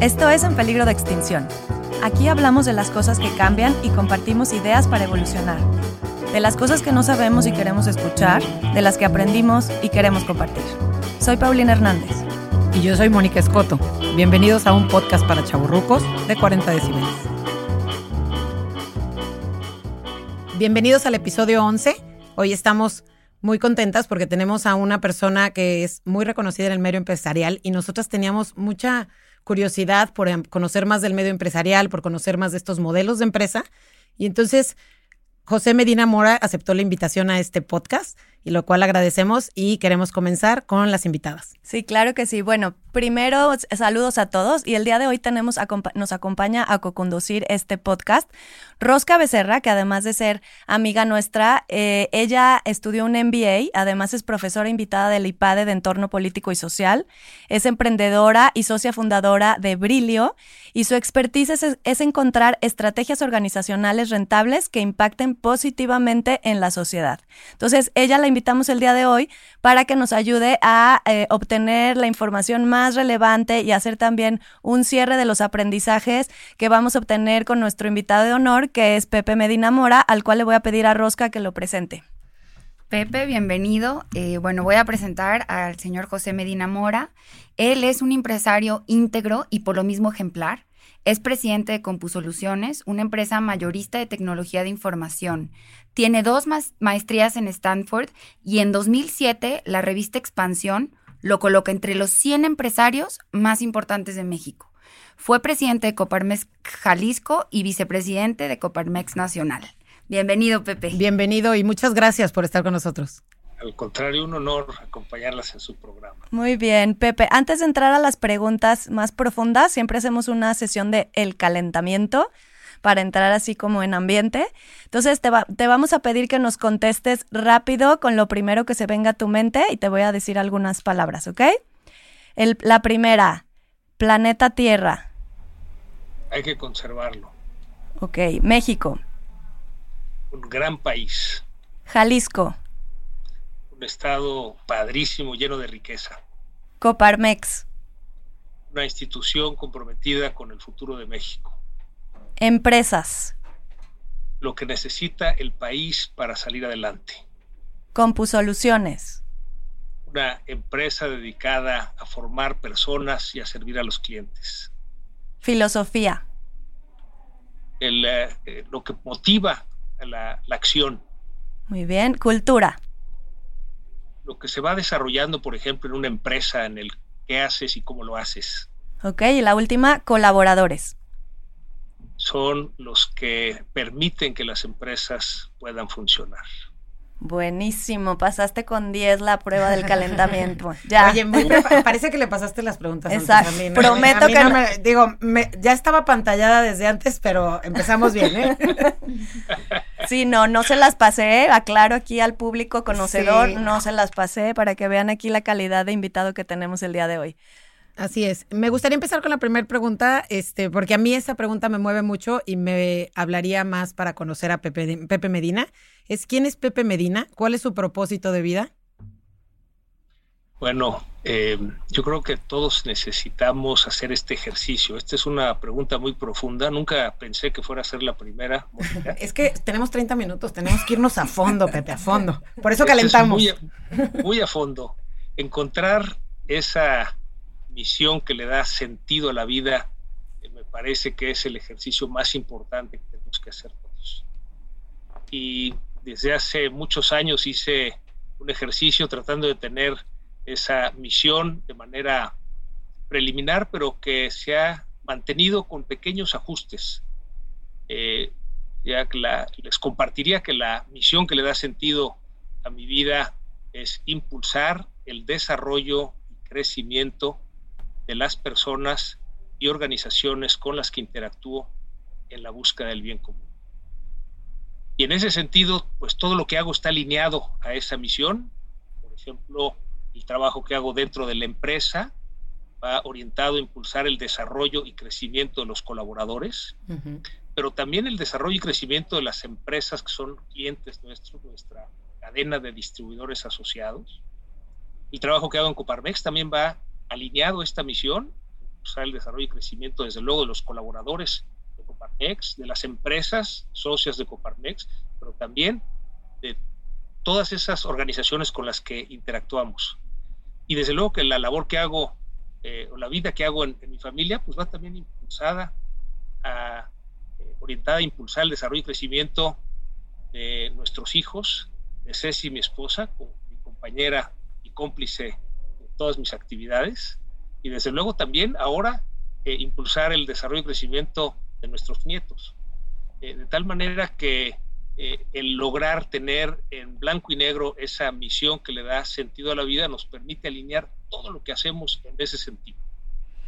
Esto es En Peligro de Extinción. Aquí hablamos de las cosas que cambian y compartimos ideas para evolucionar. De las cosas que no sabemos y queremos escuchar, de las que aprendimos y queremos compartir. Soy Paulina Hernández. Y yo soy Mónica Escoto. Bienvenidos a un podcast para chaburrucos de 40 decibeles. Bienvenidos al episodio 11. Hoy estamos muy contentas porque tenemos a una persona que es muy reconocida en el medio empresarial y nosotras teníamos mucha curiosidad por em, conocer más del medio empresarial, por conocer más de estos modelos de empresa. Y entonces José Medina Mora aceptó la invitación a este podcast y lo cual agradecemos y queremos comenzar con las invitadas. Sí, claro que sí. Bueno, primero saludos a todos y el día de hoy tenemos nos acompaña a co-conducir este podcast Rosca Becerra, que además de ser amiga nuestra, eh, ella estudió un MBA, además es profesora invitada del IPADE de Entorno Político y Social, es emprendedora y socia fundadora de Brilio y su expertise es, encontrar estrategias organizacionales rentables que impacten positivamente en la sociedad. Entonces, ella la invitamos el día de hoy para que nos ayude a eh, obtener la información más relevante y hacer también un cierre de los aprendizajes que vamos a obtener con nuestro invitado de honor, que es Pepe Medina Mora, al cual le voy a pedir a Rosca que lo presente. Pepe, bienvenido. Eh, bueno, voy a presentar al señor José Medina Mora. Él es un empresario íntegro y por lo mismo ejemplar. Es presidente de CompuSoluciones, una empresa mayorista de tecnología de información. Tiene dos maestrías en Stanford y en 2007 la revista Expansión lo coloca entre los 100 empresarios más importantes de México. Fue presidente de Coparmex Jalisco y vicepresidente de Coparmex Nacional. Bienvenido, Pepe. Bienvenido y muchas gracias por estar con nosotros. Al contrario, un honor acompañarlas en su programa. Muy bien, Pepe. Antes de entrar a las preguntas más profundas, siempre hacemos una sesión de el calentamiento para entrar así como en ambiente. Entonces te, te vamos a pedir que nos contestes rápido con lo primero que se venga a tu mente y te voy a decir algunas palabras, ¿ok? El, la primera, planeta Tierra. Hay que conservarlo. Ok, México. Un gran país. Jalisco un estado padrísimo, lleno de riqueza. Coparmex. Una institución comprometida con el futuro de México. Empresas. Lo que necesita el país para salir adelante. Compusoluciones. Una empresa dedicada a formar personas y a servir a los clientes. Filosofía. Eh, eh, lo que motiva la, la acción. Muy bien. Cultura lo que se va desarrollando, por ejemplo, en una empresa, en el qué haces y cómo lo haces. Ok, y la última, colaboradores. Son los que permiten que las empresas puedan funcionar. Buenísimo, pasaste con 10 la prueba del calentamiento. Ya. Oye, parece que le pasaste las preguntas Exacto. Antes a mí, Prometo que no. Me, digo, ya estaba pantallada desde antes, pero empezamos bien, ¿eh? Sí, no, no se las pasé, aclaro aquí al público conocedor, no se las pasé para que vean aquí la calidad de invitado que tenemos el día de hoy. Así es. Me gustaría empezar con la primera pregunta, este, porque a mí esa pregunta me mueve mucho y me hablaría más para conocer a Pepe, Pepe Medina. Es quién es Pepe Medina, cuál es su propósito de vida. Bueno, eh, yo creo que todos necesitamos hacer este ejercicio. Esta es una pregunta muy profunda. Nunca pensé que fuera a ser la primera. es que tenemos 30 minutos, tenemos que irnos a fondo, Pepe, a fondo. Por eso calentamos. muy, muy a fondo. Encontrar esa misión que le da sentido a la vida, eh, me parece que es el ejercicio más importante que tenemos que hacer todos. Y desde hace muchos años hice un ejercicio tratando de tener esa misión de manera preliminar, pero que se ha mantenido con pequeños ajustes. Eh, ya que les compartiría que la misión que le da sentido a mi vida es impulsar el desarrollo y crecimiento de las personas y organizaciones con las que interactúo en la búsqueda del bien común. Y en ese sentido, pues todo lo que hago está alineado a esa misión. Por ejemplo, el trabajo que hago dentro de la empresa va orientado a impulsar el desarrollo y crecimiento de los colaboradores, pero también el desarrollo y crecimiento de las empresas que son clientes nuestros, nuestra cadena de distribuidores asociados. El trabajo que hago en Coparmex también va alineado esta misión, impulsar el desarrollo y crecimiento, desde luego, de los colaboradores de Coparmex, de las empresas socias de Coparmex, pero también de todas esas organizaciones con las que interactuamos. Y desde luego que la labor que hago, eh, o la vida que hago en, mi familia, pues va también impulsada, a, eh, orientada a impulsar el desarrollo y crecimiento de nuestros hijos, de Ceci, mi esposa, mi compañera y cómplice de todas mis actividades, y desde luego también ahora eh, impulsar el desarrollo y crecimiento de nuestros nietos, de tal manera que eh, el lograr tener en blanco y negro esa misión que le da sentido a la vida nos permite alinear todo lo que hacemos en ese sentido.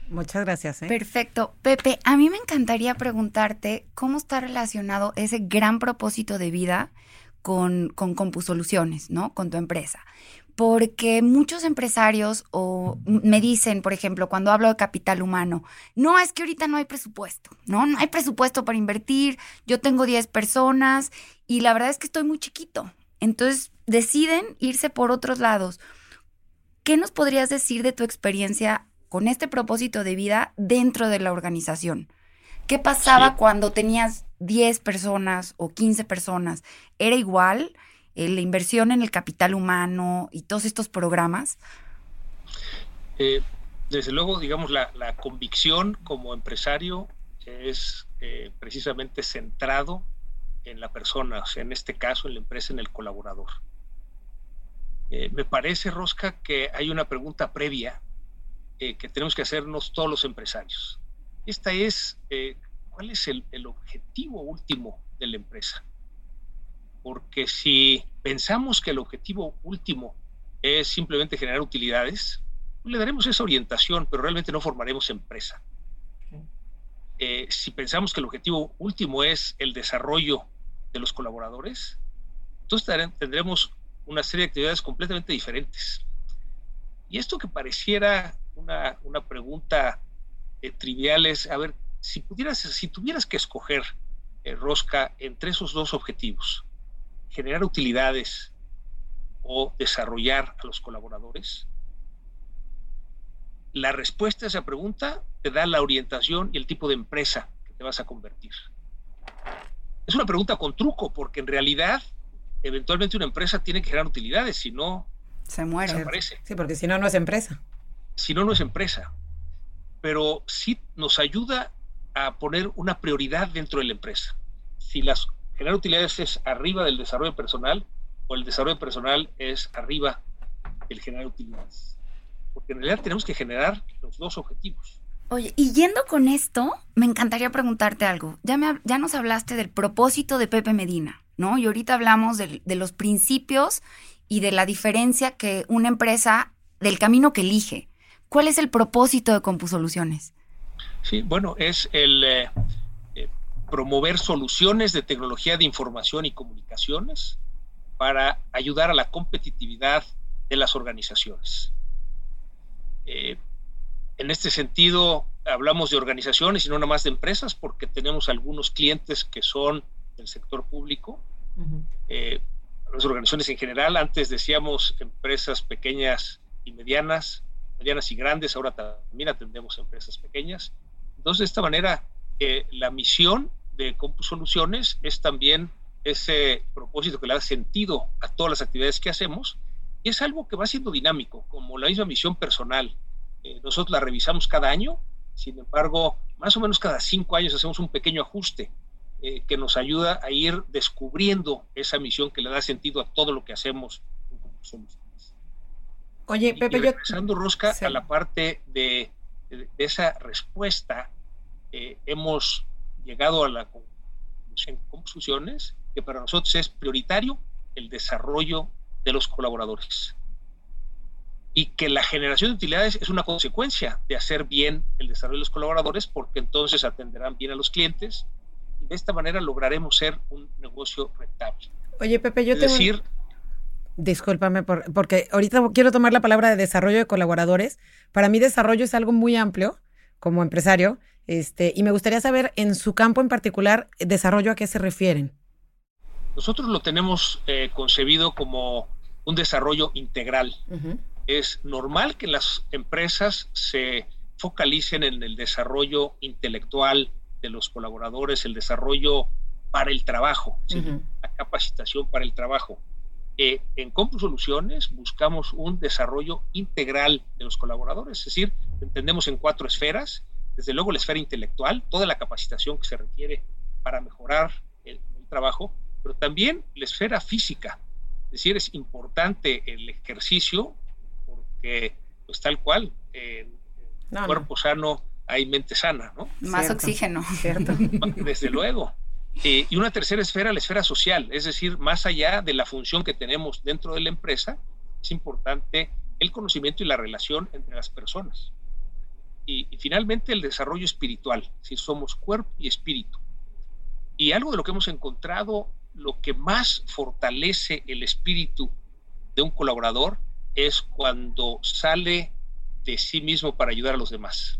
Muchas gracias. ¿eh? Perfecto. Pepe, a mí me encantaría preguntarte cómo está relacionado ese gran propósito de vida con, con CompuSoluciones, ¿no? Con tu empresa porque muchos empresarios o me dicen, por ejemplo, cuando hablo de capital humano, no, es que ahorita no hay presupuesto, ¿no? No hay presupuesto para invertir, yo tengo 10 personas y la verdad es que estoy muy chiquito. Entonces deciden irse por otros lados. ¿Qué nos podrías decir de tu experiencia con este propósito de vida dentro de la organización? ¿Qué pasaba cuando tenías 10 personas o 15 personas? ¿Era igual? Eh, la inversión en el capital humano y todos estos programas? Eh, desde luego, digamos, la, convicción como empresario es eh, precisamente centrado en la persona, o sea, en este caso, en la empresa, en el colaborador. me parece, Rosca, que hay una pregunta previa que tenemos que hacernos todos los empresarios. Esta es, ¿cuál es el objetivo último de la empresa? porque si pensamos que el objetivo último es simplemente generar utilidades, le daremos esa orientación, pero realmente no formaremos empresa. Eh, si pensamos que el objetivo último es el desarrollo de los colaboradores, entonces tendremos una serie de actividades completamente diferentes. Y esto que pareciera una, pregunta eh, trivial es, a ver, si, pudieras, si tuvieras que escoger, eh, Rosca, entre esos dos objetivos, generar utilidades o desarrollar a los colaboradores? La respuesta a esa pregunta te da la orientación y el tipo de empresa que te vas a convertir. Es una pregunta con truco, porque en realidad, eventualmente una empresa tiene que generar utilidades, si no, se muere. Desaparece. Sí, porque si no, no es empresa. Si no, no es empresa. Pero sí nos ayuda a poner una prioridad dentro de la empresa. Si las generar utilidades es arriba del desarrollo personal o el desarrollo personal es arriba del generar utilidades. Porque en realidad tenemos que generar los dos objetivos. Oye, y yendo con esto, me encantaría preguntarte algo. Ya, ya nos hablaste del propósito de Pepe Medina, ¿no? Y ahorita hablamos de, los principios y de la diferencia que una empresa, del camino que elige. ¿Cuál es el propósito de CompuSoluciones? Sí, bueno, es el, eh, promover soluciones de tecnología de información y comunicaciones para ayudar a la competitividad de las organizaciones. Eh, en este sentido, hablamos de organizaciones y no nada más de empresas, porque tenemos algunos clientes que son del sector público. Eh, las organizaciones en general, antes decíamos empresas pequeñas y medianas, medianas y grandes, ahora también atendemos empresas pequeñas. Entonces, de esta manera, eh, la misión de Soluciones es también ese propósito que le da sentido a todas las actividades que hacemos y es algo que va siendo dinámico, como la misma misión personal. Eh, nosotros la revisamos cada año, sin embargo, más o menos cada cinco años hacemos un pequeño ajuste eh, que nos ayuda a ir descubriendo esa misión que le da sentido a todo lo que hacemos en Oye, Pepe, y, regresando, Rosca, a la parte de, esa respuesta, eh, hemos llegado a la conclusiones que para nosotros es prioritario el desarrollo de los colaboradores y que la generación de utilidades es una consecuencia de hacer bien el desarrollo de los colaboradores porque entonces atenderán bien a los clientes y de esta manera lograremos ser un negocio rentable. Oye, Pepe, yo te decir, Discúlpame porque ahorita quiero tomar la palabra de desarrollo de colaboradores. Para mí desarrollo es algo muy amplio como empresario este, y me gustaría saber, en su campo en particular, desarrollo a qué se refieren. Nosotros lo tenemos eh, concebido como un desarrollo integral. Es normal que las empresas se focalicen en el desarrollo intelectual de los colaboradores, el desarrollo para el trabajo, la capacitación para el trabajo. Eh, en Compu Soluciones buscamos un desarrollo integral de los colaboradores, es decir, entendemos en cuatro esferas, desde luego la esfera intelectual, toda la capacitación que se requiere para mejorar el, trabajo, pero también la esfera física, es decir, es importante el ejercicio porque, pues tal cual, en cuerpo sano hay mente sana, ¿no? Más oxígeno. Cierto. Desde luego. Eh, y una tercera esfera, la esfera social, es decir, más allá de la función que tenemos dentro de la empresa, es importante el conocimiento y la relación entre las personas. Y, finalmente el desarrollo espiritual, si somos cuerpo y espíritu. Y algo de lo que hemos encontrado, lo que más fortalece el espíritu de un colaborador es cuando sale de sí mismo para ayudar a los demás.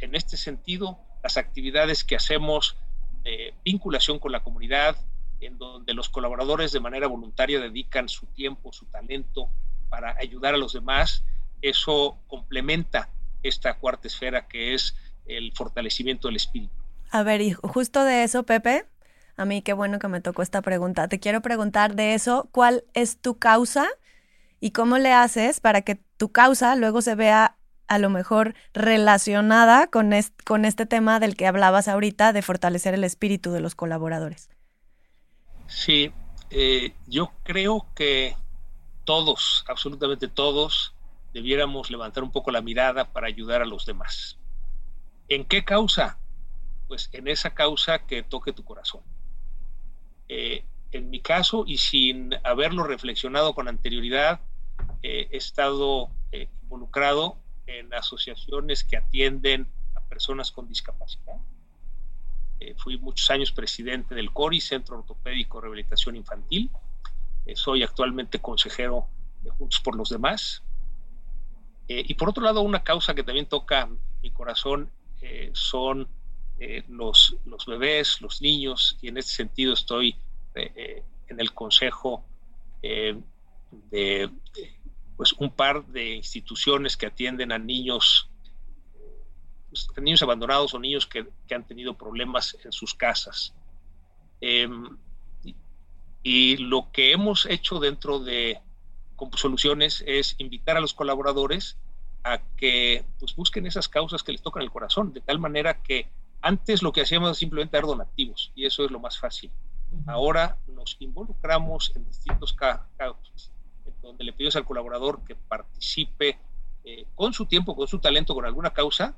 En este sentido, las actividades que hacemos de vinculación con la comunidad, en donde los colaboradores de manera voluntaria dedican su tiempo, su talento para ayudar a los demás, eso complementa esta cuarta esfera que es el fortalecimiento del espíritu. A ver, y justo de eso, Pepe, a mí qué bueno que me tocó esta pregunta. Te quiero preguntar de eso, ¿cuál es tu causa y cómo le haces para que tu causa luego se vea a lo mejor relacionada con, con este tema del que hablabas ahorita de fortalecer el espíritu de los colaboradores. Sí, eh, yo creo que todos, absolutamente todos, debiéramos levantar un poco la mirada para ayudar a los demás. ¿En qué causa? Pues en esa causa que toque tu corazón. Eh, en mi caso, y sin haberlo reflexionado con anterioridad, eh, he estado involucrado en asociaciones que atienden a personas con discapacidad. Eh, fui muchos años presidente del CORI, Centro Ortopédico Rehabilitación Infantil. Eh, soy actualmente consejero de Juntos por los Demás. Eh, y por otro lado, una causa que también toca mi corazón son los, los bebés, los niños, y en este sentido estoy en el consejo de pues un par de instituciones que atienden a niños, pues, niños abandonados o niños que, han tenido problemas en sus casas. Em, y, lo que hemos hecho dentro de Soluciones es invitar a los colaboradores a que pues, busquen esas causas que les tocan el corazón, de tal manera que antes lo que hacíamos era simplemente dar donativos, y eso es lo más fácil. Ahora nos involucramos en distintos donde pedimos al colaborador que participe eh, con su tiempo, con su talento, con alguna causa,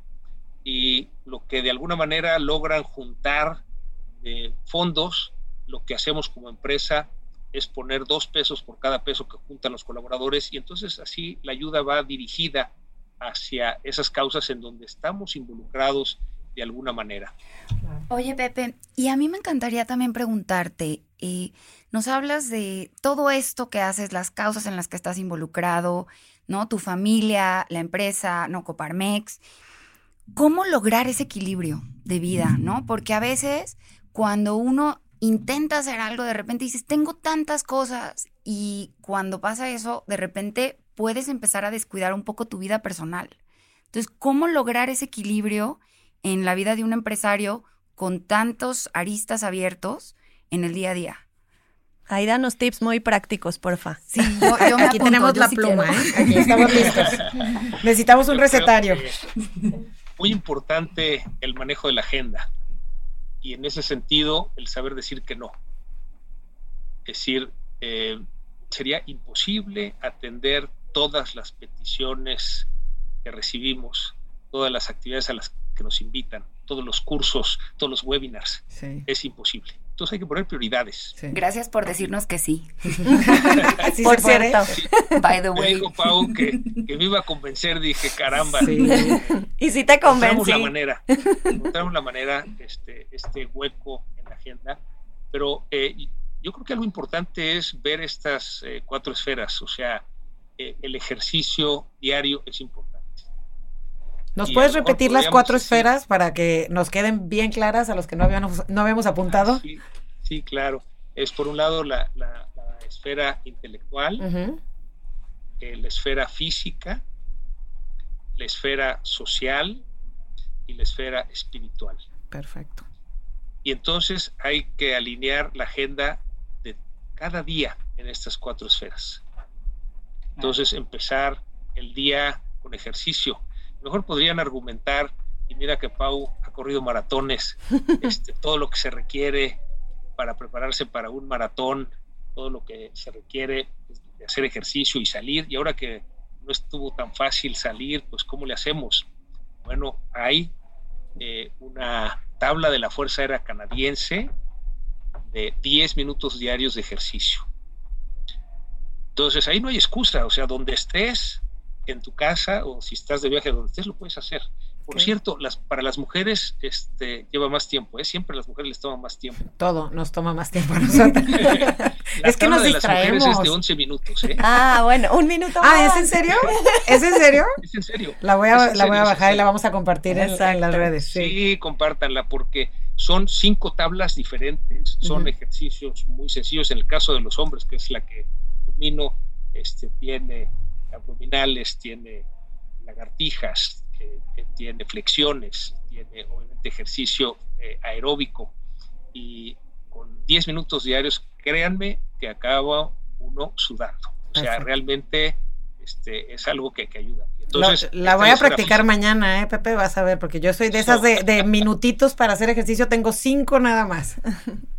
y lo que de alguna manera logran juntar de fondos, lo que hacemos como empresa es poner dos pesos por cada peso que juntan los colaboradores y entonces así la ayuda va dirigida hacia esas causas en donde estamos involucrados de alguna manera. Oye, Pepe, y a mí me encantaría también preguntarte, eh, nos hablas de todo esto que haces, las causas en las que estás involucrado, ¿no? Tu familia, la empresa, ¿no? Coparmex. ¿Cómo lograr ese equilibrio de vida, ¿no? Porque a veces cuando uno intenta hacer algo, de repente dices, tengo tantas cosas y cuando pasa eso, de repente puedes empezar a descuidar un poco tu vida personal. Entonces, ¿cómo lograr ese equilibrio en la vida de un empresario con tantos aristas abiertos en el día a día. Ahí danos tips muy prácticos, porfa. Sí, yo, Aquí tenemos la pluma, ¿eh? Aquí estamos listos. Necesitamos un recetario. Muy importante el manejo de la agenda. Y en ese sentido, el saber decir que no. Es decir, eh, sería imposible atender todas las peticiones que recibimos, todas las actividades a las que nos invitan, todos los cursos, todos los webinars. Es imposible. Entonces hay que poner prioridades. Gracias por decirnos que sí. por cierto. By the way. Me dijo Pau que, me iba a convencer, dije, caramba. y si te convencí. la manera, encontramos la manera, este, este hueco en la agenda. Pero eh, yo creo que algo importante es ver estas eh, cuatro esferas, o sea, eh, el ejercicio diario es importante ¿Nos puedes repetir las cuatro esferas para que nos queden bien claras a los que no habíamos, no habíamos apuntado? Sí, claro. Es por un lado la, esfera intelectual, eh, la esfera física, la esfera social y la esfera espiritual. Perfecto. Y entonces hay que alinear la agenda de cada día en estas cuatro esferas. Entonces empezar el día con ejercicio. Mejor podrían argumentar, y mira que Pau ha corrido maratones, este, todo lo que se requiere para prepararse para un maratón, todo lo que se requiere de hacer ejercicio y salir. Y ahora que no estuvo tan fácil salir, pues ¿cómo le hacemos? Bueno, hay eh, una tabla de la Fuerza Aérea Canadiense de 10 minutos diarios de ejercicio. Entonces ahí no hay excusa, o sea, donde estés, en tu casa o si estás de viaje donde estés, lo puedes hacer. Por cierto, las, para las mujeres este, lleva más tiempo, ¿eh? siempre a las mujeres les toma más tiempo. Todo nos toma más tiempo a nosotros. es que nos de distraemos. Las mujeres es de 11 minutos. ¿eh? Ah, bueno, un minuto más. Ah, ¿es en serio? ¿Es en serio? Es en serio. La voy a, la voy a bajar y la vamos a compartir en, las redes. Sí. sí, compártanla porque son cinco tablas diferentes, son ejercicios muy sencillos. En el caso de los hombres, que es la que domino, este, tiene abdominales, tiene lagartijas, tiene flexiones, tiene obviamente ejercicio eh, aeróbico y con 10 minutos diarios, créanme que acaba uno sudando. O sea, realmente este, es algo que, ayuda. Entonces, la voy a practicar mañana, ¿eh, Pepe? Vas a ver, porque yo soy de esas de, de minutitos para hacer ejercicio, tengo cinco nada más.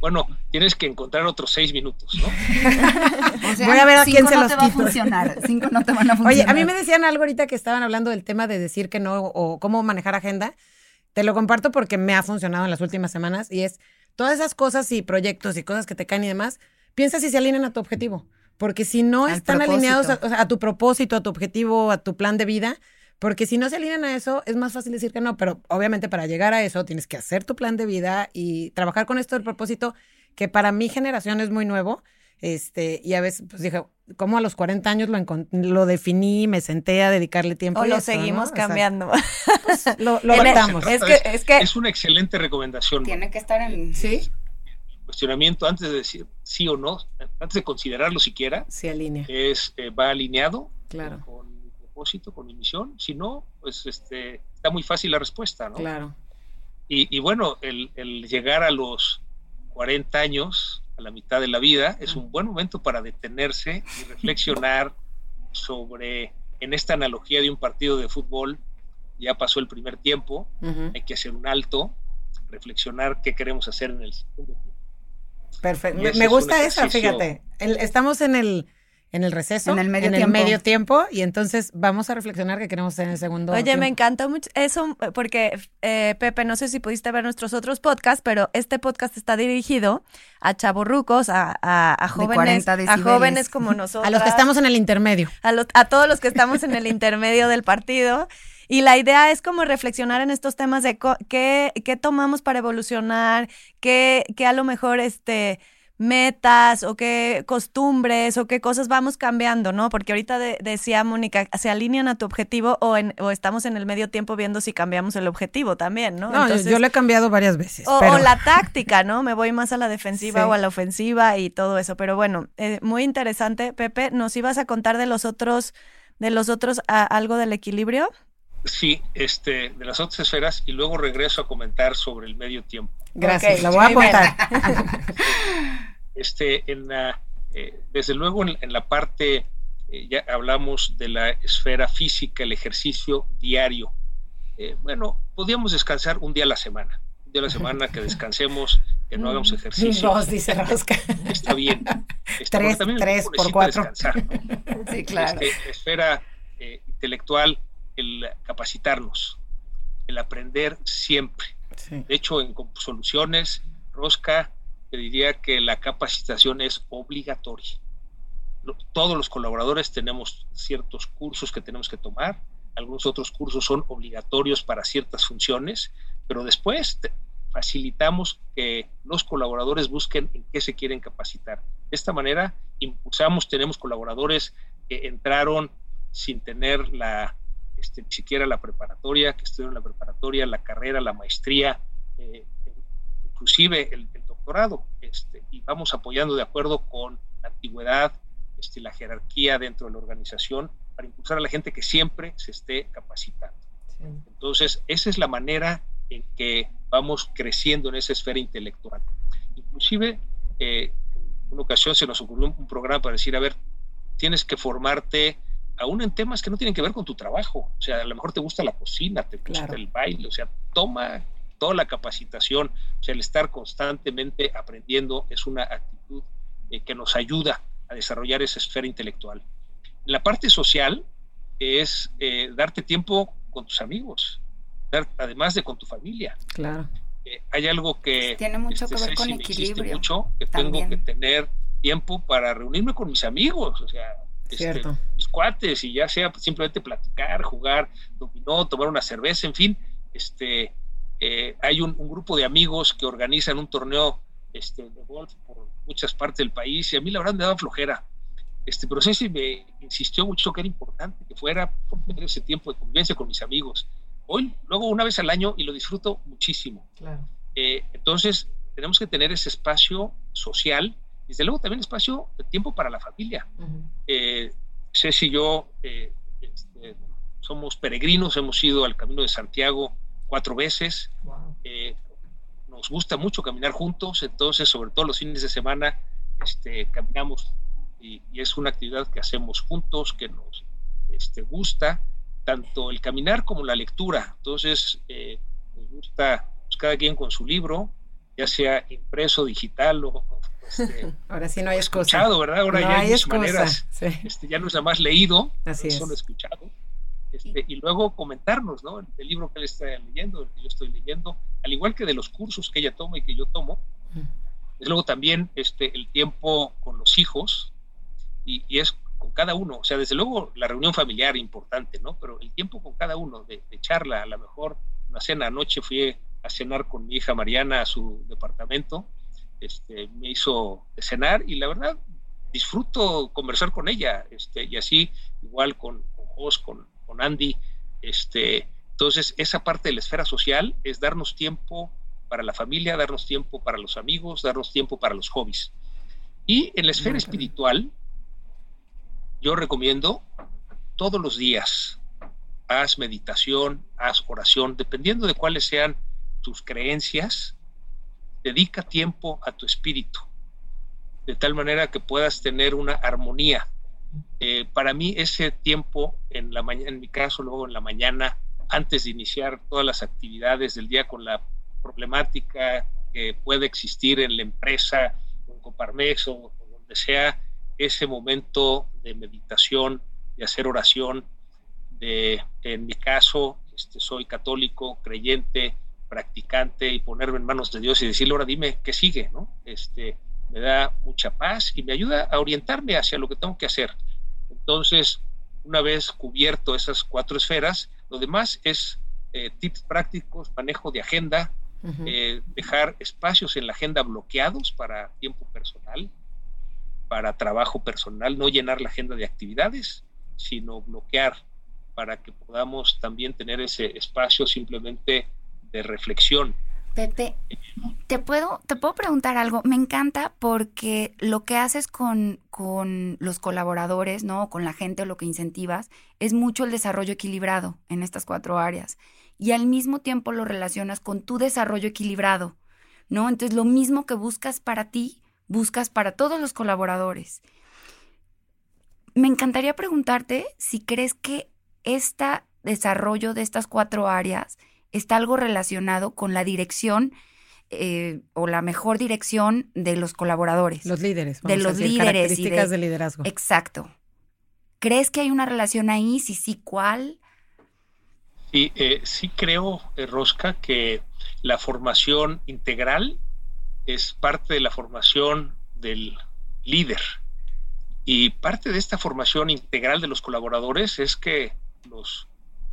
bueno, tienes que encontrar otros seis minutos, ¿no? Voy a ver a quién se no los te va a funcionar, cinco no te van a funcionar. Oye, a mí me decían algo ahorita que estaban hablando del tema de decir que no o cómo manejar agenda. Te lo comparto porque me ha funcionado en las últimas semanas y es todas esas cosas y proyectos y cosas que te caen y demás, piensa si se alinean a tu objetivo. Porque si no están alineados a tu propósito, a tu objetivo, a tu plan de vida, porque si no se alinean a eso, es más fácil decir que no, pero obviamente para llegar a eso tienes que hacer tu plan de vida y trabajar con esto del propósito, que para mi generación es muy nuevo. Este, y a veces, pues dije, ¿cómo a los 40 años lo, lo definí, me senté a dedicarle tiempo? O lo seguimos cambiando. pues, lo, lo Es, que, es, que, es una excelente recomendación. Tiene que estar en... Sí cuestionamiento antes de decir sí o no, antes de considerarlo siquiera, se alinea. Es, eh, va alineado claro con mi misión. Si no, pues este, está muy fácil la respuesta, ¿no? Claro. Y, bueno, el, llegar a los 40 años, a la mitad de la vida, es un buen momento para detenerse y reflexionar sobre, en esta analogía de un partido de fútbol, ya pasó el primer tiempo, hay que hacer un alto, reflexionar qué queremos hacer en el segundo tiempo. Perfecto. Me, gusta esa, fíjate. estamos en el en el receso, en el medio, en tiempo. El medio tiempo, y entonces vamos a reflexionar qué queremos hacer en el segundo. Oye, me encantó mucho eso, porque eh, Pepe, no sé si pudiste ver nuestros otros podcasts, pero este podcast está dirigido a chavorrucos, a, a, jóvenes, a jóvenes como nosotros. A los que estamos en el intermedio. A, los, a todos los que estamos en el intermedio del partido. Y la idea es como reflexionar en estos temas de qué, qué tomamos para evolucionar, qué, qué a lo mejor este metas o qué costumbres o qué cosas vamos cambiando, ¿no? Porque ahorita decía Mónica, se alinean a tu objetivo o, en, o estamos en el medio tiempo viendo si cambiamos el objetivo también, ¿no? No, yo, lo he cambiado varias veces. O, la táctica, ¿no? Me voy más a la defensiva o a la ofensiva y todo eso. Pero bueno, eh, muy interesante. Pepe, ¿nos ibas a contar de los otros, de los otros algo del equilibrio? Sí, este, de las otras esferas y luego regreso a comentar sobre el medio tiempo. Gracias, la voy a apuntar. este, en la, eh, desde luego en, la parte, eh, ya hablamos de la esfera física, el ejercicio diario. Eh, bueno, podríamos descansar un día a la semana. Un día a la semana que descansemos, que no hagamos ejercicio. Dos, dice Rosca. Está bien. Tres, tres por cuatro. Sí, claro. Este, esfera intelectual, el capacitarnos, el aprender siempre. De hecho, en soluciones, Rosca, te diría que la capacitación es obligatoria. Todos los colaboradores tenemos ciertos cursos que tenemos que tomar, algunos otros cursos son obligatorios para ciertas funciones, pero después facilitamos que los colaboradores busquen en qué se quieren capacitar. De esta manera impulsamos, tenemos colaboradores que entraron sin tener la este, ni siquiera la preparatoria, que estudiaron la preparatoria, la carrera, la maestría, eh, inclusive el, doctorado, este, y vamos apoyando de acuerdo con la antigüedad, este, la jerarquía dentro de la organización, para impulsar a la gente que siempre se esté capacitando. Entonces, esa es la manera en que vamos creciendo en esa esfera intelectual. Inclusive, eh, en una ocasión se nos ocurrió un programa para decir, a ver, tienes que formarte aún en temas que no tienen que ver con tu trabajo. O sea, a lo mejor te gusta la cocina, te gusta el baile, o sea, toma toda la capacitación, o sea, el estar constantemente aprendiendo es una actitud eh, que nos ayuda a desarrollar esa esfera intelectual. La parte social es eh, darte tiempo con tus amigos, además de con tu familia. Claro. Eh, hay algo que tiene mucho que ver con equilibrio. Mucho, que tengo que tener tiempo para reunirme con mis amigos, o sea, este, mis cuates y ya sea simplemente platicar, jugar dominó, tomar una cerveza, en fin, este, eh, hay un, grupo de amigos que organizan un torneo este, de golf por muchas partes del país y a mí la verdad me daba flojera. Este, pero sí me insistió mucho que era importante que fuera por tener ese tiempo de convivencia con mis amigos. Hoy, luego una vez al año y lo disfruto muchísimo. Eh, entonces, tenemos que tener ese espacio social y desde luego también espacio de tiempo para la familia. Eh, Ceci y yo eh, este, somos peregrinos, hemos ido al Camino de Santiago cuatro veces. Eh, nos gusta mucho caminar juntos, entonces, sobre todo los fines de semana, este, caminamos y, es una actividad que hacemos juntos, que nos este, gusta, tanto el caminar como la lectura. Entonces, eh, nos gusta pues, cada quien con su libro, ya sea impreso, digital o... Este, Ahora sí no hay escuchado, ¿verdad? Ahora ya hay, maneras, este, ya no es nada más leído, Así solo escuchado. Este, y luego comentarnos, ¿no? El, libro que él está leyendo, el que yo estoy leyendo, al igual que de los cursos que ella toma y que yo tomo. Desde luego también este, el tiempo con los hijos, y, es con cada uno, o sea, desde luego la reunión familiar importante, ¿no? Pero el tiempo con cada uno, de, charla, a lo mejor una cena anoche fui a cenar con mi hija Mariana a su departamento, este, me hizo cenar y la verdad disfruto conversar con ella, este, y así igual con, con Jos, con, con Andy. Este, entonces, esa parte de la esfera social es darnos tiempo para la familia, darnos tiempo para los amigos, darnos tiempo para los hobbies. Y en la esfera espiritual, yo recomiendo todos los días, haz meditación, haz oración, dependiendo de cuáles sean tus creencias, dedica tiempo a tu espíritu, de tal manera que puedas tener una armonía. Eh, para mí ese tiempo en la mañana, en mi caso luego en la mañana, antes de iniciar todas las actividades del día con la problemática que puede existir en la empresa, en Coparmex o, donde sea, ese momento de meditación, de hacer oración, de, en mi caso, este, soy católico, creyente, practicante y ponerme en manos de Dios y decirle, ahora dime qué sigue, ¿no? Este, me da mucha paz y me ayuda a orientarme hacia lo que tengo que hacer. Entonces, una vez cubierto esas cuatro esferas, lo demás es eh, tips prácticos, manejo de agenda, eh, dejar espacios en la agenda bloqueados para tiempo personal, para trabajo personal, no llenar la agenda de actividades, sino bloquear para que podamos también tener ese espacio simplemente de reflexión Pepe, te puedo, te puedo preguntar algo. Me encanta porque lo que haces con, con los colaboradores, ¿no? Con la gente lo que incentivas, es mucho el desarrollo equilibrado en estas cuatro áreas. Y al mismo tiempo lo relacionas con tu desarrollo equilibrado, ¿no? Entonces, lo mismo que buscas para ti, buscas para todos los colaboradores. Me encantaría preguntarte si crees que este desarrollo de estas cuatro áreas está algo relacionado con la dirección eh, o la mejor dirección de los colaboradores. Los líderes. de los líderes. Características de, liderazgo. Exacto. ¿Crees que hay una relación ahí? Si sí, ¿cuál? Sí, eh, sí creo, eh, Rosca, que la formación integral es parte de la formación del líder. Y parte de esta formación integral de los colaboradores es que los,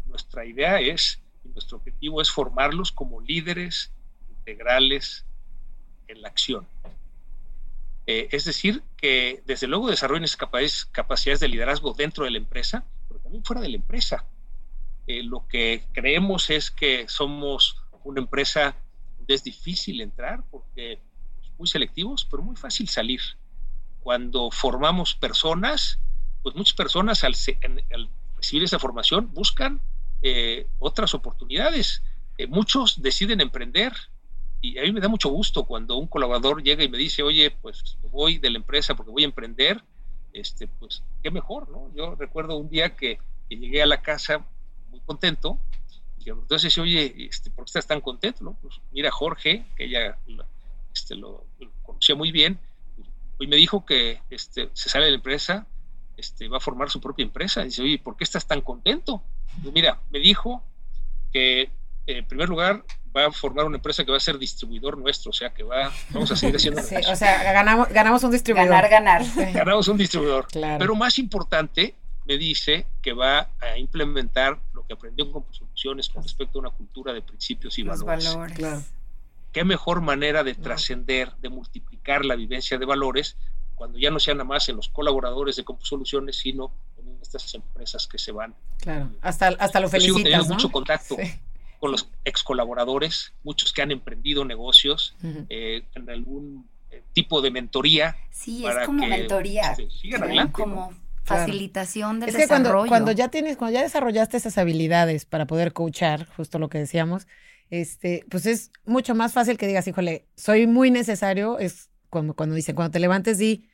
nuestra idea es nuestro objetivo es formarlos como líderes integrales en la acción. Eh, es decir, que desde luego desarrollen esas capacidades, de liderazgo dentro de la empresa, pero también fuera de la empresa. Eh, lo que creemos es que somos una empresa donde es difícil entrar porque muy selectivos, pero muy fácil salir. Cuando formamos personas, pues muchas personas al, recibir esa formación buscan eh, otras oportunidades. Eh, muchos deciden emprender y a mí me da mucho gusto cuando un colaborador llega y me dice, oye, pues voy de la empresa porque voy a emprender, este, pues qué mejor, ¿no? Yo recuerdo un día que, llegué a la casa muy contento, y entonces, oye, este, ¿por qué estás tan contento? No? Pues mira, Jorge, que ella este, lo, conocía muy bien, hoy me dijo que este, se sale de la empresa, este, va a formar su propia empresa. Y dice, oye, ¿por qué estás tan contento? mira, me dijo que en primer lugar va a formar una empresa que va a ser distribuidor nuestro, o sea que va, vamos a seguir haciendo. Sí, o sea, ganamos, ganamos un distribuidor. Ganar, ganar. Ganamos un distribuidor. Pero más importante, me dice que va a implementar lo que aprendió con soluciones con respecto a una cultura de principios y Los valores. valores. Claro. Qué mejor manera de trascender, de multiplicar la vivencia de valores cuando ya no sean nada más en los colaboradores de Soluciones, sino en estas empresas que se van. Claro, hasta, hasta lo pues felicitas, mucho contacto con los ex colaboradores, muchos que han emprendido negocios eh, en algún eh, tipo de mentoría. Sí, es como mentoría. Este, como facilitación del es que Cuando, cuando ya tienes, cuando ya desarrollaste esas habilidades para poder coachar, justo lo que decíamos, este, pues es mucho más fácil que digas, híjole, soy muy necesario, es cuando, cuando dicen, cuando te levantes, di,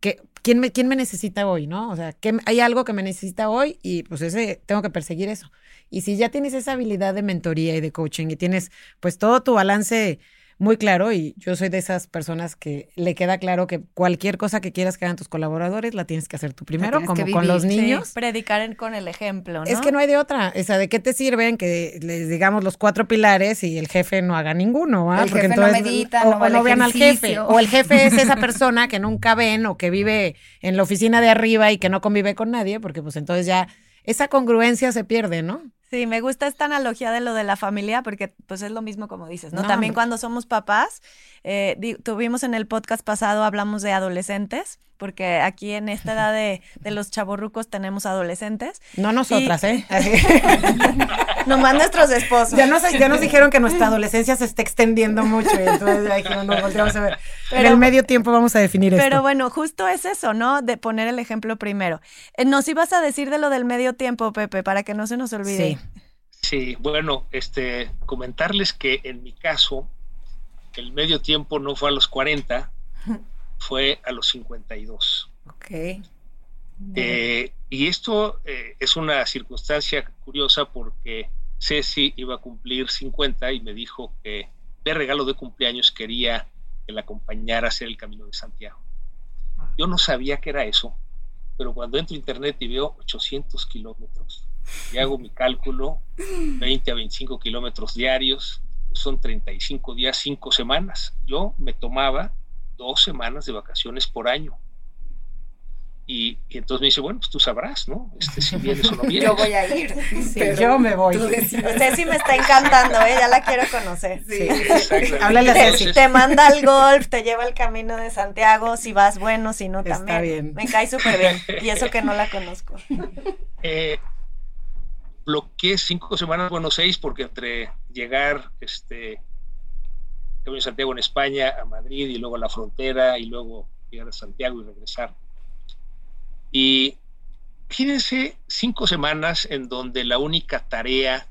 que, ¿quién, me, ¿quién me necesita hoy, no? O sea, hay algo que me necesita hoy y pues ese, tengo que perseguir eso. Y si ya tienes esa habilidad de mentoría y de coaching y tienes pues todo tu balance muy claro y yo soy de esas personas que le queda claro que cualquier cosa que quieras que hagan tus colaboradores la tienes que hacer tú primero, como con los niños. predicar con el ejemplo, ¿no? Es que no hay de otra. O sea, ¿de qué te sirven que les digamos los cuatro pilares y el jefe no haga ninguno? ¿ah? Porque entonces, no medita, o, no, vean al jefe. O el jefe es esa persona que nunca ven o que vive en la oficina de arriba y que no convive con nadie, porque pues entonces ya esa congruencia se pierde, ¿no? Sí, me gusta esta analogía de lo de la familia porque pues es lo mismo como dices, ¿no? También cuando somos papás, eh, tuvimos en el podcast pasado, hablamos de adolescentes, porque aquí en esta edad de, los chaborrucos tenemos adolescentes. No nosotras, ¿eh? Nomás nuestros esposos. Ya nos, ya nos dijeron que nuestra adolescencia se está extendiendo mucho y entonces ya dijimos, nos volteamos a ver. Pero, en el medio tiempo vamos a definir esto. Pero bueno, justo es eso, ¿no? De poner el ejemplo primero. Eh, nos ibas a decir de lo del medio tiempo, Pepe, para que no se nos olvide. Sí. Sí, bueno, este, comentarles que en mi caso, el medio tiempo no fue a los 40, fue a los 52. Ok. Eh, y esto eh, es una circunstancia curiosa porque Ceci iba a cumplir 50 y me dijo que de regalo de cumpleaños quería que la acompañara a hacer el Camino de Santiago. Yo no sabía que era eso, pero cuando entro a internet y veo 800 kilómetros, y hago mi cálculo, 20 a 25 kilómetros diarios, son 35 días, 5 semanas. Yo me tomaba dos semanas de vacaciones por año. Y, entonces me dice, bueno, pues tú sabrás, ¿no? Este, si vienes o no vienes. Yo voy a ir. yo me voy. Ceci me está encantando, ¿eh? Ya la quiero conocer. Sí. Háblale a Ceci. Te manda al golf, te lleva al camino de Santiago, si vas bueno, si no también. Está bien. Me cae súper bien. Y eso que no la conozco. Eh, bloqueé cinco semanas, bueno, seis, porque entre llegar, este, Camino Santiago en España, a Madrid y luego a la frontera y luego llegar a Santiago y regresar. Y fíjense cinco semanas en donde la única tarea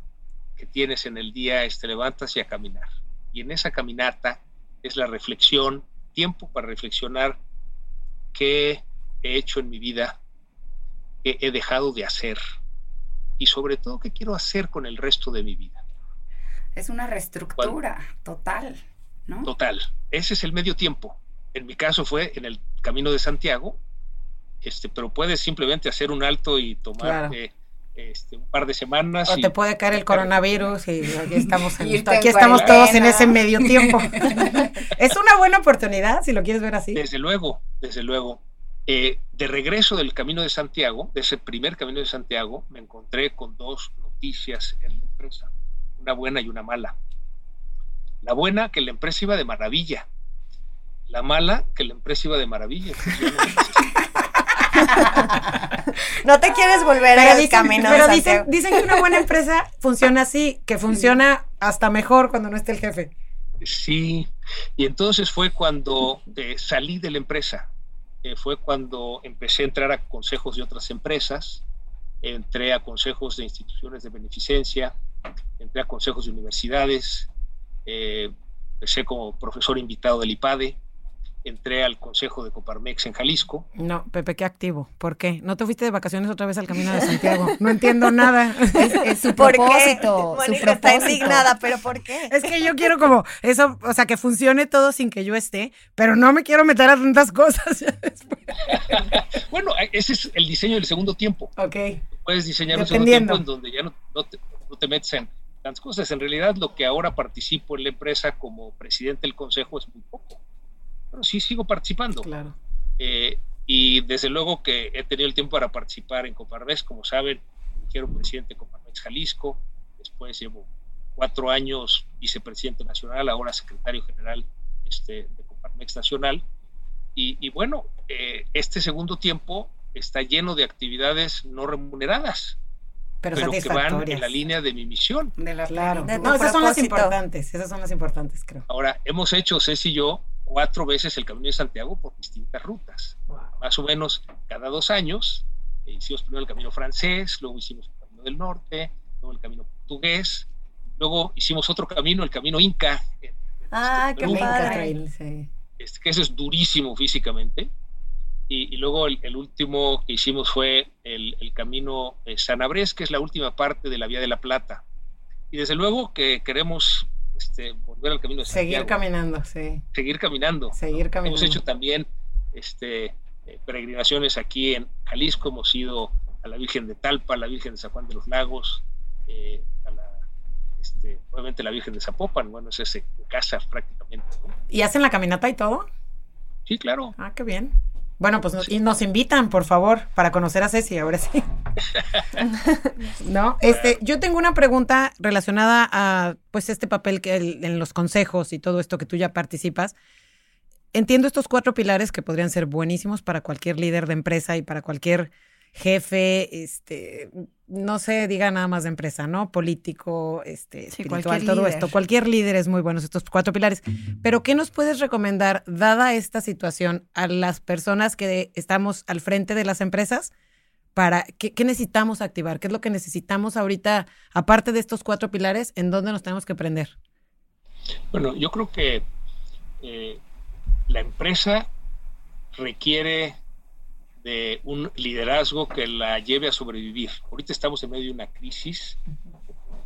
que tienes en el día es te levantas y a caminar. Y en esa caminata es la reflexión, tiempo para reflexionar qué he hecho en mi vida, qué he dejado de hacer, y sobre todo qué quiero hacer con el resto de mi vida. Es una reestructura total, ¿no? Total. Ese es el medio tiempo. En mi caso fue en el Camino de Santiago, este, pero puedes simplemente hacer un alto y tomar este, un par de semanas. O te puede caer el coronavirus y aquí estamos, aquí estamos todos en ese medio tiempo. es una buena oportunidad si lo quieres ver así. Desde luego, desde luego. Eh, de regreso del Camino de Santiago, de ese primer Camino de Santiago, me encontré con dos noticias en la empresa, una buena y una mala. La buena, que la empresa iba de maravilla. La mala, que la empresa iba de maravilla. no te quieres volver al camino. Pero dicen, dicen que una buena empresa funciona así, que funciona hasta mejor cuando no esté el jefe. Sí, y entonces fue cuando eh, salí de la empresa eh, fue cuando empecé a entrar a consejos de otras empresas, entré a consejos de instituciones de beneficencia, entré a consejos de universidades, eh, empecé como profesor invitado del IPADE, entré al Consejo de Coparmex en Jalisco. No, Pepe, qué activo. ¿Por qué? ¿No te fuiste de vacaciones otra vez al Camino de Santiago? No entiendo nada. Es, su propósito, su propósito. Está indignada, pero ¿por qué? Es que yo quiero como eso, o sea, que funcione todo sin que yo esté, pero no me quiero meter a tantas cosas. bueno, ese es el diseño del segundo tiempo. Ok. Puedes diseñar un segundo tiempo en donde ya no, te, no te metes en tantas cosas. En realidad, lo que ahora participo en la empresa como presidente del consejo es muy poco pero sí sigo participando. Claro. Eh, y desde luego que he tenido el tiempo para participar en Coparmex, como saben, quiero presidente de Coparmex Jalisco, después llevo cuatro años vicepresidente nacional, ahora secretario general este, de Coparmex Nacional. Y, bueno, eh, este segundo tiempo está lleno de actividades no remuneradas, pero, que van en la línea de mi misión. De la, claro. no, esas son las importantes, esas son las importantes, creo. Ahora, hemos hecho, Ceci y yo, cuatro veces el Camino de Santiago por distintas rutas. Más o menos cada dos años eh, hicimos primero el Camino francés, luego hicimos el Camino del Norte, luego el Camino portugués, luego hicimos otro camino, el Camino Inca. ah, qué padre. Este, que eso es durísimo físicamente. Y, luego el, último que hicimos fue el, el Camino eh, Sanabres, que es la última parte de la Vía de la Plata. Y desde luego que queremos este, volver al camino de Seguir caminando, sí. Seguir caminando. Seguir caminando. Hemos hecho también este, eh, peregrinaciones aquí en Jalisco, hemos ido a la Virgen de Talpa, a la Virgen de San Juan de los Lagos, eh, a la, este, obviamente la Virgen de Zapopan, bueno, es ese casa prácticamente. ¿Y hacen la caminata y todo? Sí, claro. Ah, qué bien. Bueno, pues nos, y nos invitan, por favor, para conocer a Ceci, ahora sí. no, este, yo tengo una pregunta relacionada a, pues, este papel que en los consejos y todo esto que tú ya participas. Entiendo estos cuatro pilares que podrían ser buenísimos para cualquier líder de empresa y para cualquier jefe, este, no se diga nada más de empresa, ¿no? Político, este, espiritual, todo esto. Cualquier líder es muy bueno, estos cuatro pilares. Pero, ¿qué nos puedes recomendar, dada esta situación, a las personas que estamos al frente de las empresas? Para, ¿qué, necesitamos activar? ¿Qué es lo que necesitamos ahorita, aparte de estos cuatro pilares, en dónde nos tenemos que prender? Bueno, yo creo que eh, la empresa requiere de un liderazgo que la lleve a sobrevivir. Ahorita estamos en medio de una crisis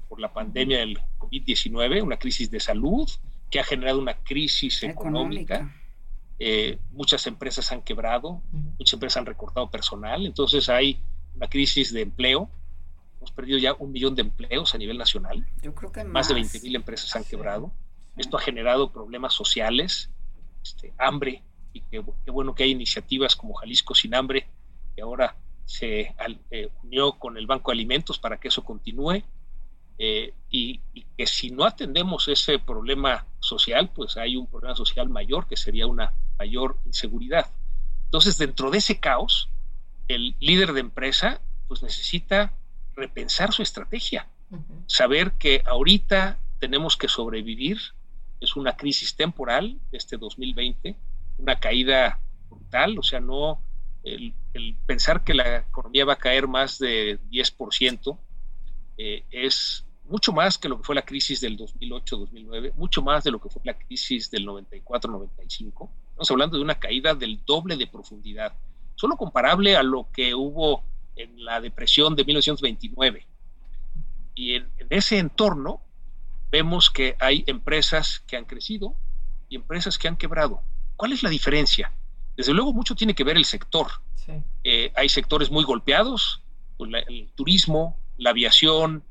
por la pandemia del COVID-19, una crisis de salud que ha generado una crisis económica. Eh, muchas empresas han quebrado, muchas empresas han recortado personal, entonces hay una crisis de empleo. Hemos perdido ya un millón de empleos a nivel nacional. Yo creo que más, de 20 mil empresas han quebrado. Esto ha generado problemas sociales, este, hambre, y qué, bueno que hay iniciativas como Jalisco Sin Hambre, que ahora se eh, unió con el Banco de Alimentos para que eso continúe. Eh, y, que si no atendemos ese problema social, pues hay un problema social mayor que sería una mayor inseguridad. Entonces, dentro de ese caos, el líder de empresa pues necesita repensar su estrategia, saber que ahorita tenemos que sobrevivir, es una crisis temporal, este 2020, una caída brutal, o sea, no el, pensar que la economía va a caer más de 10% eh, es mucho más que lo que fue la crisis del 2008-2009, mucho más de lo que fue la crisis del 94-95. Estamos hablando de una caída del doble de profundidad, solo comparable a lo que hubo en la depresión de 1929. Y en ese entorno vemos que hay empresas que han crecido y empresas que han quebrado. ¿Cuál es la diferencia? Desde luego mucho tiene que ver el sector. Eh, hay sectores muy golpeados, pues, el turismo, la aviación,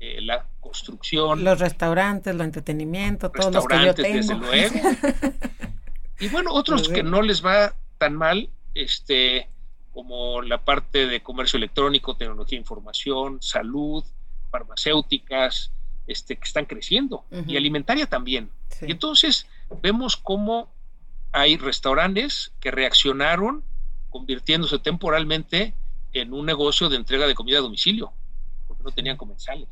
eh, la construcción. Los restaurantes, el entretenimiento, todos los que yo tengo. Desde luego. y bueno, otros que no les va tan mal, este, como la parte de comercio electrónico, tecnología de información, salud, farmacéuticas, este, que están creciendo, y alimentaria también. Y entonces vemos cómo hay restaurantes que reaccionaron convirtiéndose temporalmente en un negocio de entrega de comida a domicilio, porque no tenían comensales.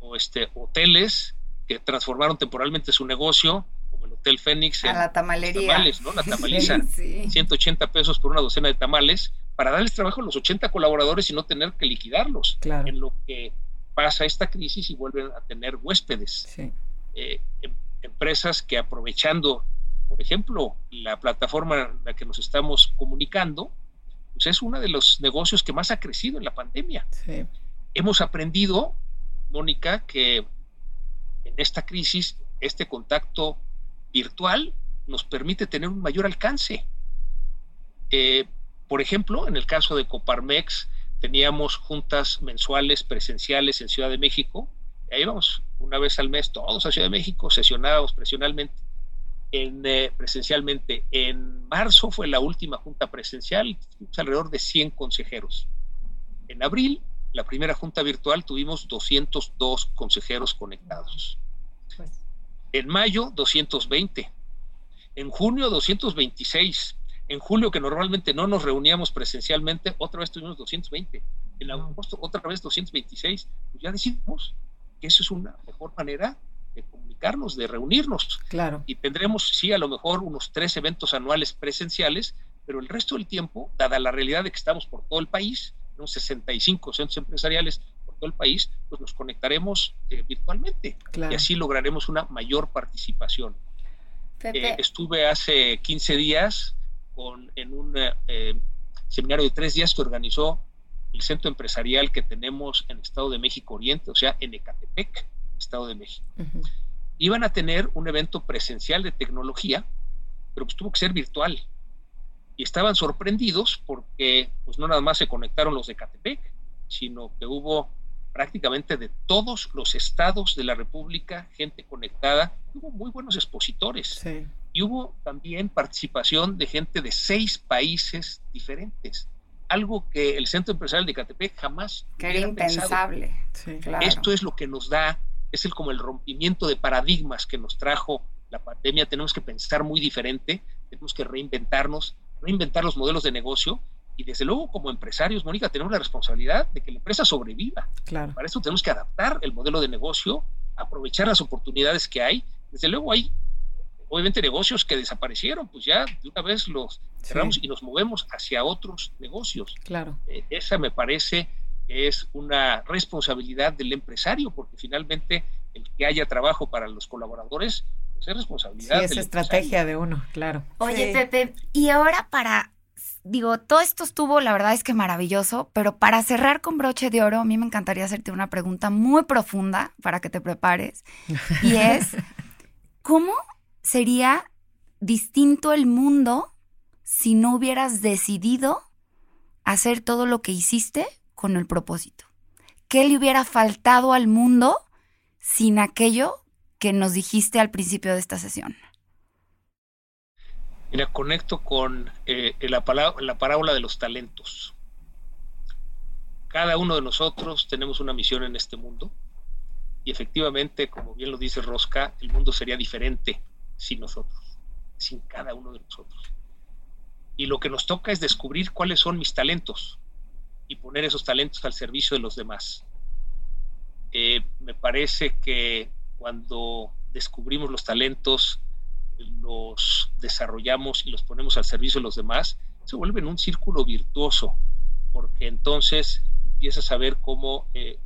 O este, hoteles que transformaron temporalmente su negocio, como el Hotel Fénix. A la tamalería. Tamales, ¿no? La tamaliza. 180 pesos por una docena de tamales para darles trabajo a los 80 colaboradores y no tener que liquidarlos. Claro. En lo que pasa esta crisis y vuelven a tener huéspedes. Sí. Eh, em, empresas que aprovechando, por ejemplo, la plataforma en la que nos estamos comunicando, pues es uno de los negocios que más ha crecido en la pandemia. Sí. Hemos aprendido, Mónica, que en esta crisis este contacto virtual nos permite tener un mayor alcance. Eh, por ejemplo, en el caso de Coparmex, teníamos juntas mensuales presenciales en Ciudad de México. Ahí vamos una vez al mes todos a Ciudad de México, sesionados presencialmente. En, eh, presencialmente. En marzo fue la última junta presencial, tuvimos alrededor de 100 consejeros. En abril, la primera junta virtual, tuvimos 202 consejeros conectados. Pues. En mayo, 220. En junio, 226. En julio, que normalmente no nos reuníamos presencialmente, otra vez tuvimos 220. En agosto, otra vez 226. Pues ya decidimos que eso es una mejor manera de comunicarnos, de reunirnos. Claro. Y tendremos, sí, a lo mejor unos tres eventos anuales presenciales, pero el resto del tiempo, dada la realidad de que estamos por todo el país, unos 65 centros empresariales por todo el país, pues nos conectaremos eh, virtualmente y así lograremos una mayor participación. Eh, estuve hace 15 días con, en un eh, seminario de tres días que organizó el centro empresarial que tenemos en Estado de México Oriente, o sea, en Ecatepec, Estado de México. Iban a tener un evento presencial de tecnología, pero pues tuvo que ser virtual. Y estaban sorprendidos porque pues no nada más se conectaron los de Ecatepec, sino que hubo prácticamente de todos los estados de la República gente conectada. Hubo muy buenos expositores. Y hubo también participación de gente de seis países diferentes algo que el Centro Empresarial de Catepec jamás que era impensable. Esto es lo que nos da, es el como el rompimiento de paradigmas que nos trajo la pandemia. Tenemos que pensar muy diferente, tenemos que reinventarnos, reinventar los modelos de negocio y desde luego como empresarios, Mónica, tenemos la responsabilidad de que la empresa sobreviva. Claro. Para eso tenemos que adaptar el modelo de negocio, aprovechar las oportunidades que hay. Desde luego hay obviamente negocios que desaparecieron, pues ya de una vez los cerramos y nos movemos hacia otros negocios. Claro. Eh, esa me parece que es una responsabilidad del empresario, porque finalmente el que haya trabajo para los colaboradores, pues es responsabilidad. Sí, es estrategia de uno, claro. Oye, Pepe, y ahora para digo, todo esto estuvo, la verdad es que maravilloso, pero para cerrar con broche de oro, a mí me encantaría hacerte una pregunta muy profunda para que te prepares. Y es, ¿cómo sería distinto el mundo si no hubieras decidido hacer todo lo que hiciste con el propósito. ¿Qué le hubiera faltado al mundo sin aquello que nos dijiste al principio de esta sesión? Mira, conecto con eh, la, la parábola de los talentos. Cada uno de nosotros tenemos una misión en este mundo y efectivamente, como bien lo dice Rosca, el mundo sería diferente sin nosotros, sin cada uno de nosotros. Y lo que nos toca es descubrir cuáles son mis talentos y poner esos talentos al servicio de los demás. Eh, me parece que cuando descubrimos los talentos, los desarrollamos y los ponemos al servicio de los demás, se vuelven un círculo virtuoso, porque entonces empiezas a ver cómo eh,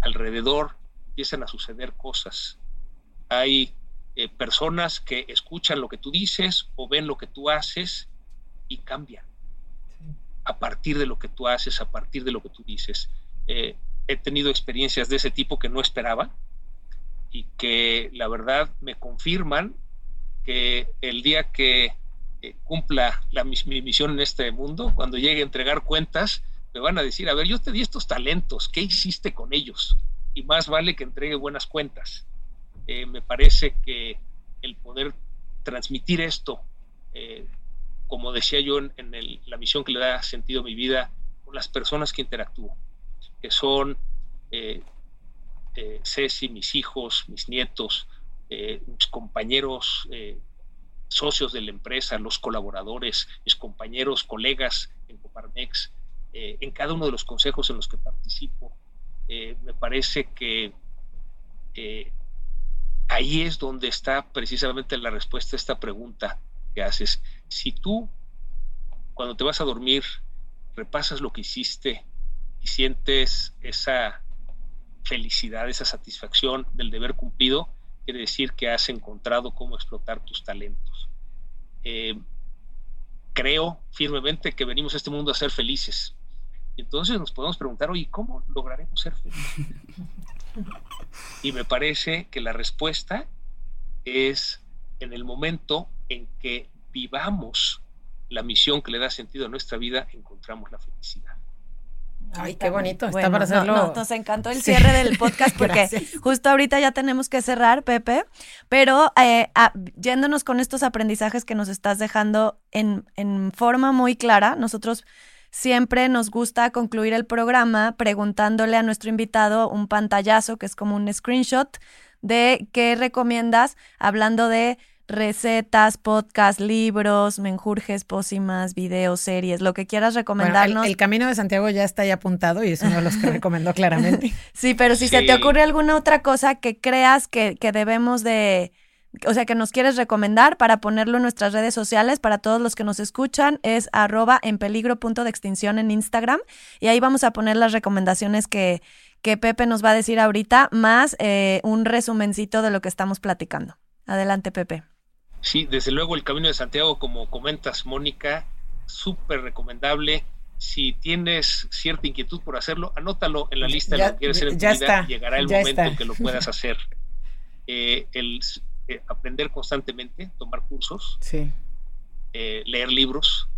alrededor empiezan a suceder cosas. Hay eh, personas que escuchan lo que tú dices o ven lo que tú haces y cambian a partir de lo que tú haces, a partir de lo que tú dices. Eh, he tenido experiencias de ese tipo que no esperaba y que la verdad me confirman que el día que eh, cumpla la, mi, mi misión en este mundo, cuando llegue a entregar cuentas, me van a decir, a ver, yo te di estos talentos, ¿qué hiciste con ellos? Y más vale que entregue buenas cuentas. Eh, me parece que el poder transmitir esto, como decía yo en, la misión que le da sentido a mi vida, con las personas que interactúo, que son eh, Ceci, mis hijos, mis nietos, mis compañeros, socios de la empresa, los colaboradores, mis compañeros, colegas en Coparmex, en cada uno de los consejos en los que participo. me parece que ahí es donde está precisamente la respuesta a esta pregunta que haces. Si tú, cuando te vas a dormir, repasas lo que hiciste y sientes esa felicidad, esa satisfacción del deber cumplido, quiere decir que has encontrado cómo explotar tus talentos. Eh, creo firmemente que venimos a este mundo a ser felices. Entonces nos podemos preguntar, oye, ¿cómo lograremos ser felices? Y me parece que la respuesta es en el momento en que vivamos la misión que le da sentido a nuestra vida, encontramos la felicidad. Ay, qué bonito. Está para hacerlo. nos encantó el cierre del podcast porque justo ahorita ya tenemos que cerrar, Pepe. Pero eh, yéndonos con estos aprendizajes que nos estás dejando en, en forma muy clara, nosotros siempre nos gusta concluir el programa preguntándole a nuestro invitado un pantallazo, que es como un screenshot, de qué recomiendas hablando de recetas, podcast, libros, menjurjes, pócimas, videos, series, lo que quieras recomendarnos. el, Camino de Santiago ya está ahí apuntado y es uno de los que recomendó claramente. Sí, pero si se te ocurre alguna otra cosa que creas que, que debemos de o sea, que nos quieres recomendar para ponerlo en nuestras redes sociales para todos los que nos escuchan, es arroba en peligro punto de extinción en Instagram y ahí vamos a poner las recomendaciones que, que Pepe nos va a decir ahorita, más eh, un resumencito de lo que estamos platicando. Adelante, Pepe. Sí, desde luego el Camino de Santiago, como comentas, Mónica, súper recomendable. Si tienes cierta inquietud por hacerlo, anótalo en la lista de lo que quieres hacer en tu vida. Llegará el momento en que lo puedas hacer. Eh, el aprender constantemente, tomar cursos, eh, leer libros.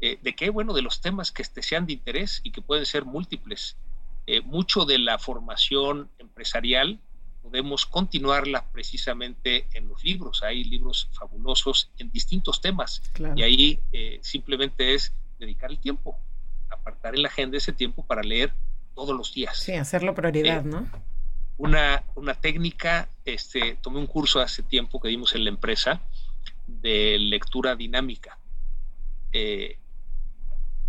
Eh, ¿De qué? Bueno, de los temas que te sean de interés y que pueden ser múltiples. Eh, mucho de la formación empresarial podemos continuarla precisamente en los libros. Hay libros fabulosos en distintos temas y ahí simplemente es dedicar el tiempo, apartar en la agenda ese tiempo para leer todos los días. Sí, hacerlo prioridad, ¿no? una, técnica, este, tomé un curso hace tiempo que dimos en la empresa de lectura dinámica. Eh,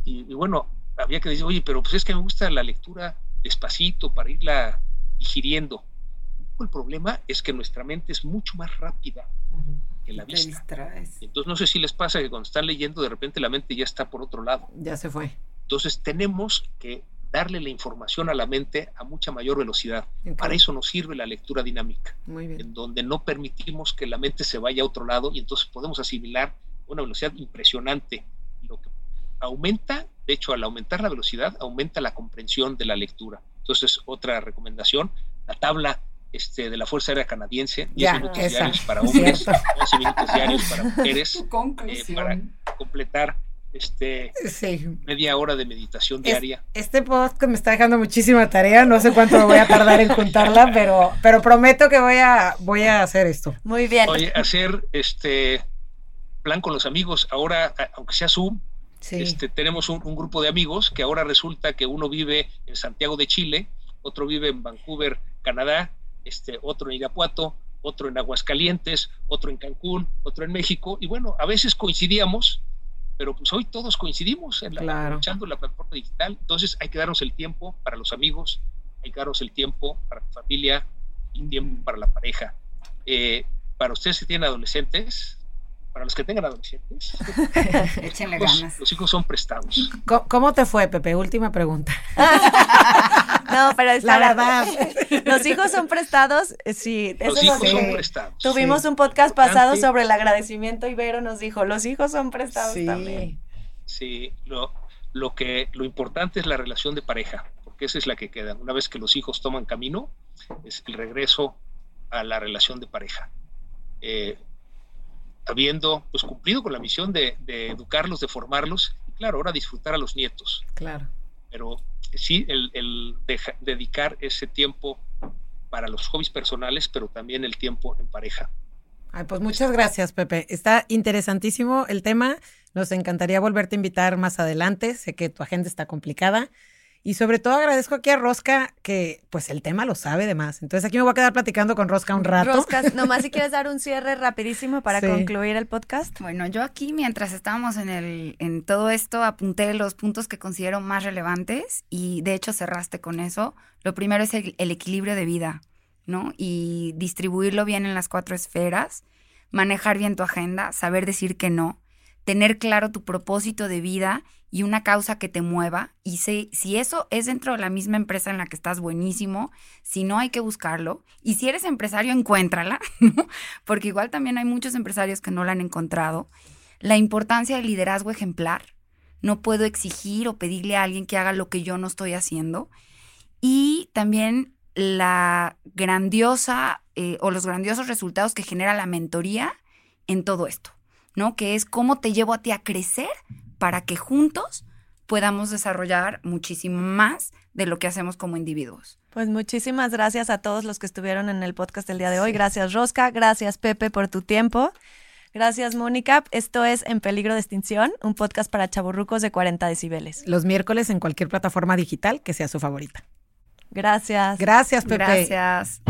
y, bueno, había que decir, oye, pero pues es que me gusta la lectura despacito para irla digiriendo. El problema es que nuestra mente es mucho más rápida que la vista. Entonces no sé si les pasa que cuando están leyendo de repente la mente ya está por otro lado. Ya se fue. Entonces tenemos que darle la información a la mente a mucha mayor velocidad. Para eso nos sirve la lectura dinámica, en donde no permitimos que la mente se vaya a otro lado y entonces podemos asimilar una velocidad impresionante. Lo que aumenta, de hecho, al aumentar la velocidad, aumenta la comprensión de la lectura. Entonces, otra recomendación, la tabla este, de la Fuerza Aérea Canadiense, 10 minutos diarios para hombres, 11 minutos diarios para mujeres, eh, para completar este media hora de meditación diaria. Este podcast me está dejando muchísima tarea, no sé cuánto me voy a tardar en juntarla, pero, pero prometo que voy a, voy a hacer esto. Muy bien. Oye, hacer este plan con los amigos, ahora, aunque sea Zoom, este, tenemos un, grupo de amigos que ahora resulta que uno vive en Santiago de Chile, otro vive en Vancouver, Canadá, este, otro en Irapuato, otro en Aguascalientes, otro en Cancún, otro en México, y bueno, a veces coincidíamos pero pues hoy todos coincidimos en la, la plataforma digital, entonces hay que darnos el tiempo para los amigos, hay que darnos el tiempo para la familia y tiempo para la pareja. Eh, para ustedes que tienen adolescentes, para los que tengan adolescentes, Échenle los, ganas. los hijos son prestados. ¿Cómo te fue, Pepe? Última pregunta. no, pero es la verdad. Los hijos son prestados, eh, sí. Los hijos son prestados. Tuvimos un podcast pasado sobre el agradecimiento y Vero nos dijo, los hijos son prestados también. Sí, lo, lo, que, lo importante es la relación de pareja, porque esa es la que queda. Una vez que los hijos toman camino, es el regreso a la relación de pareja. Eh, habiendo pues cumplido con la misión de, educarlos, de formarlos, y claro, ahora disfrutar a los nietos. Claro. Pero sí, el, dedicar ese tiempo para los hobbies personales, pero también el tiempo en pareja. Ay, pues muchas gracias, Pepe. Está interesantísimo el tema. Nos encantaría volverte a invitar más adelante. Sé que tu agenda está complicada. Y sobre todo agradezco aquí a Rosca que pues el tema lo sabe de más. Entonces aquí me voy a quedar platicando con Rosca un rato. Rosca, nomás si quieres dar un cierre rapidísimo para concluir el podcast. Bueno, yo aquí mientras estábamos en el en todo esto apunté los puntos que considero más relevantes y de hecho cerraste con eso. Lo primero es el, equilibrio de vida. ¿no? Y distribuirlo bien en las cuatro esferas, manejar bien tu agenda, saber decir que no, tener claro tu propósito de vida y una causa que te mueva. Y si, si eso es dentro de la misma empresa en la que estás buenísimo, si no hay que buscarlo. Y si eres empresario, encuéntrala, porque igual también hay muchos empresarios que no la han encontrado. La importancia del liderazgo ejemplar. No puedo exigir o pedirle a alguien que haga lo que yo no estoy haciendo. Y también la grandiosa eh, o los grandiosos resultados que genera la mentoría en todo esto. ¿no? Que es cómo te llevo a ti a crecer para que juntos podamos desarrollar muchísimo más de lo que hacemos como individuos. Pues muchísimas gracias a todos los que estuvieron en el podcast el día de hoy. Gracias Rosca, gracias Pepe por tu tiempo. Gracias Mónica. Esto es En Peligro de Extinción, un podcast para chaburrucos de 40 decibeles. Los miércoles en cualquier plataforma digital que sea su favorita. Gracias. Gracias Pepe. Gracias.